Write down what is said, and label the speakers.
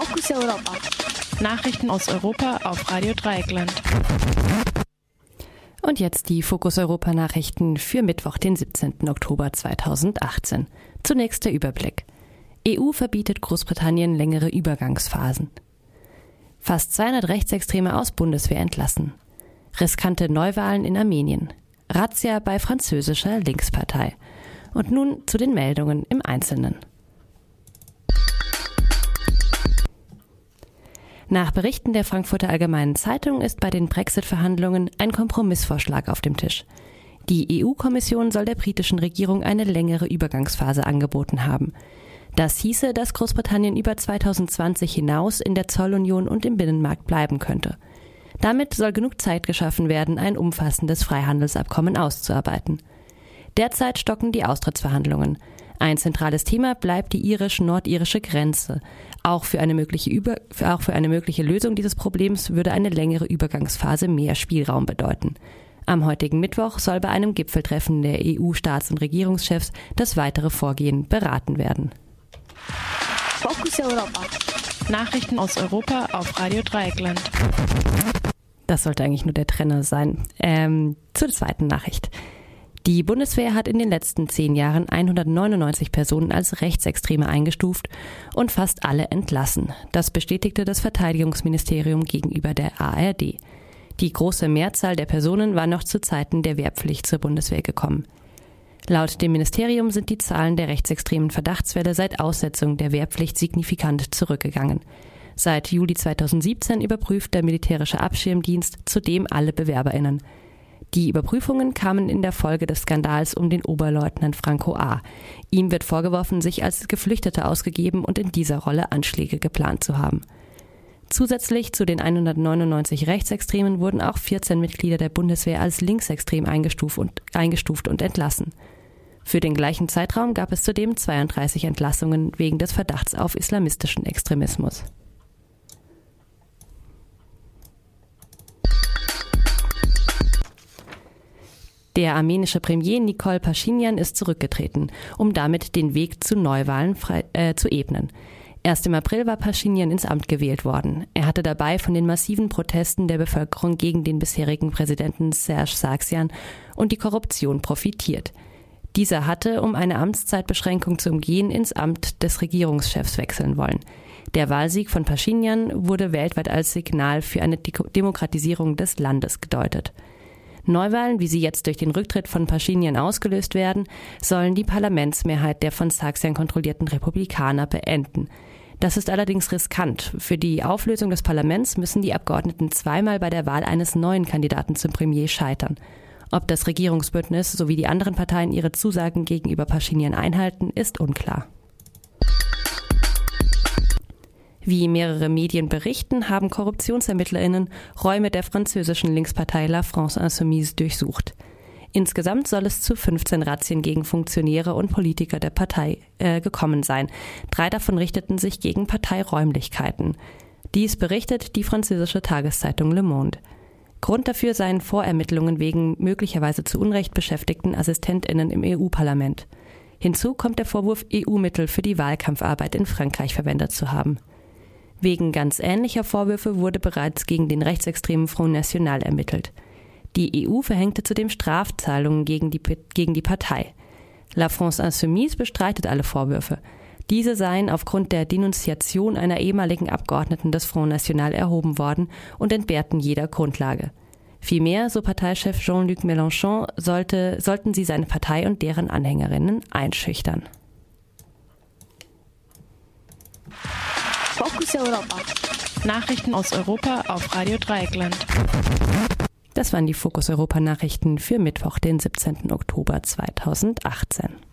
Speaker 1: Fokus Europa. Nachrichten aus Europa auf Radio Dreieckland.
Speaker 2: Und jetzt die Fokus Europa Nachrichten für Mittwoch, den 17. Oktober 2018. Zunächst der Überblick. EU verbietet Großbritannien längere Übergangsphasen. Fast 200 Rechtsextreme aus Bundeswehr entlassen. Riskante Neuwahlen in Armenien. Razzia bei französischer Linkspartei. Und nun zu den Meldungen im Einzelnen. Nach Berichten der Frankfurter Allgemeinen Zeitung ist bei den Brexit-Verhandlungen ein Kompromissvorschlag auf dem Tisch. Die EU-Kommission soll der britischen Regierung eine längere Übergangsphase angeboten haben. Das hieße, dass Großbritannien über 2020 hinaus in der Zollunion und im Binnenmarkt bleiben könnte. Damit soll genug Zeit geschaffen werden, ein umfassendes Freihandelsabkommen auszuarbeiten. Derzeit stocken die Austrittsverhandlungen. Ein zentrales Thema bleibt die irisch-nordirische Grenze. Auch für, eine mögliche Über auch für eine mögliche Lösung dieses Problems würde eine längere Übergangsphase mehr Spielraum bedeuten. Am heutigen Mittwoch soll bei einem Gipfeltreffen der EU-Staats- und Regierungschefs das weitere Vorgehen beraten werden.
Speaker 1: Fokus Europa. Nachrichten aus Europa auf Radio Dreieckland.
Speaker 2: Das sollte eigentlich nur der Trenner sein. Ähm, zur zweiten Nachricht. Die Bundeswehr hat in den letzten zehn Jahren 199 Personen als Rechtsextreme eingestuft und fast alle entlassen. Das bestätigte das Verteidigungsministerium gegenüber der ARD. Die große Mehrzahl der Personen war noch zu Zeiten der Wehrpflicht zur Bundeswehr gekommen. Laut dem Ministerium sind die Zahlen der rechtsextremen Verdachtsfälle seit Aussetzung der Wehrpflicht signifikant zurückgegangen. Seit Juli 2017 überprüft der militärische Abschirmdienst zudem alle Bewerberinnen. Die Überprüfungen kamen in der Folge des Skandals um den Oberleutnant Franco A. Ihm wird vorgeworfen, sich als Geflüchteter ausgegeben und in dieser Rolle Anschläge geplant zu haben. Zusätzlich zu den 199 Rechtsextremen wurden auch 14 Mitglieder der Bundeswehr als linksextrem eingestuft und, eingestuft und entlassen. Für den gleichen Zeitraum gab es zudem 32 Entlassungen wegen des Verdachts auf islamistischen Extremismus. Der armenische Premier Nikol Pashinyan ist zurückgetreten, um damit den Weg zu Neuwahlen frei, äh, zu ebnen. Erst im April war Pashinyan ins Amt gewählt worden. Er hatte dabei von den massiven Protesten der Bevölkerung gegen den bisherigen Präsidenten Serge Sargsyan und die Korruption profitiert. Dieser hatte, um eine Amtszeitbeschränkung zu umgehen, ins Amt des Regierungschefs wechseln wollen. Der Wahlsieg von Pashinyan wurde weltweit als Signal für eine Demokratisierung des Landes gedeutet. Neuwahlen, wie sie jetzt durch den Rücktritt von Pashinyan ausgelöst werden, sollen die Parlamentsmehrheit der von Sargsyan kontrollierten Republikaner beenden. Das ist allerdings riskant. Für die Auflösung des Parlaments müssen die Abgeordneten zweimal bei der Wahl eines neuen Kandidaten zum Premier scheitern. Ob das Regierungsbündnis sowie die anderen Parteien ihre Zusagen gegenüber Pashinyan einhalten, ist unklar. Wie mehrere Medien berichten, haben KorruptionsermittlerInnen Räume der französischen Linkspartei La France Insoumise durchsucht. Insgesamt soll es zu 15 Razzien gegen Funktionäre und Politiker der Partei äh, gekommen sein. Drei davon richteten sich gegen Parteiräumlichkeiten. Dies berichtet die französische Tageszeitung Le Monde. Grund dafür seien Vorermittlungen wegen möglicherweise zu Unrecht beschäftigten AssistentInnen im EU-Parlament. Hinzu kommt der Vorwurf, EU-Mittel für die Wahlkampfarbeit in Frankreich verwendet zu haben. Wegen ganz ähnlicher Vorwürfe wurde bereits gegen den rechtsextremen Front National ermittelt. Die EU verhängte zudem Strafzahlungen gegen die, gegen die Partei. La France Insoumise bestreitet alle Vorwürfe. Diese seien aufgrund der Denunziation einer ehemaligen Abgeordneten des Front National erhoben worden und entbehrten jeder Grundlage. Vielmehr, so Parteichef Jean-Luc Mélenchon, sollte, sollten sie seine Partei und deren Anhängerinnen einschüchtern.
Speaker 1: Fokus Europa. Nachrichten aus Europa auf Radio Dreieckland.
Speaker 2: Das waren die Fokus Europa Nachrichten für Mittwoch, den 17. Oktober 2018.